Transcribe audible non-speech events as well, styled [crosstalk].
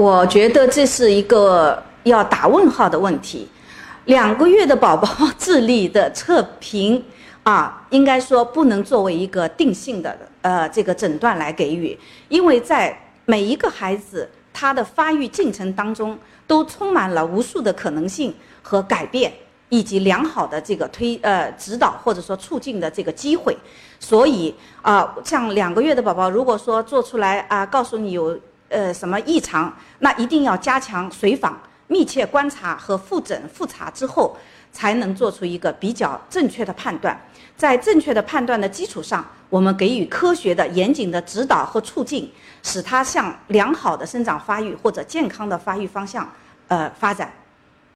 我觉得这是一个要打问号的问题。两个月的宝宝智力的测评 [laughs] 啊，应该说不能作为一个定性的呃这个诊断来给予，因为在每一个孩子他的发育进程当中，都充满了无数的可能性和改变，以及良好的这个推呃指导或者说促进的这个机会。所以啊，像两个月的宝宝，如果说做出来啊，告诉你有呃什么异常，那一定要加强随访。密切观察和复诊复查之后，才能做出一个比较正确的判断。在正确的判断的基础上，我们给予科学的、严谨的指导和促进，使它向良好的生长发育或者健康的发育方向，呃发展。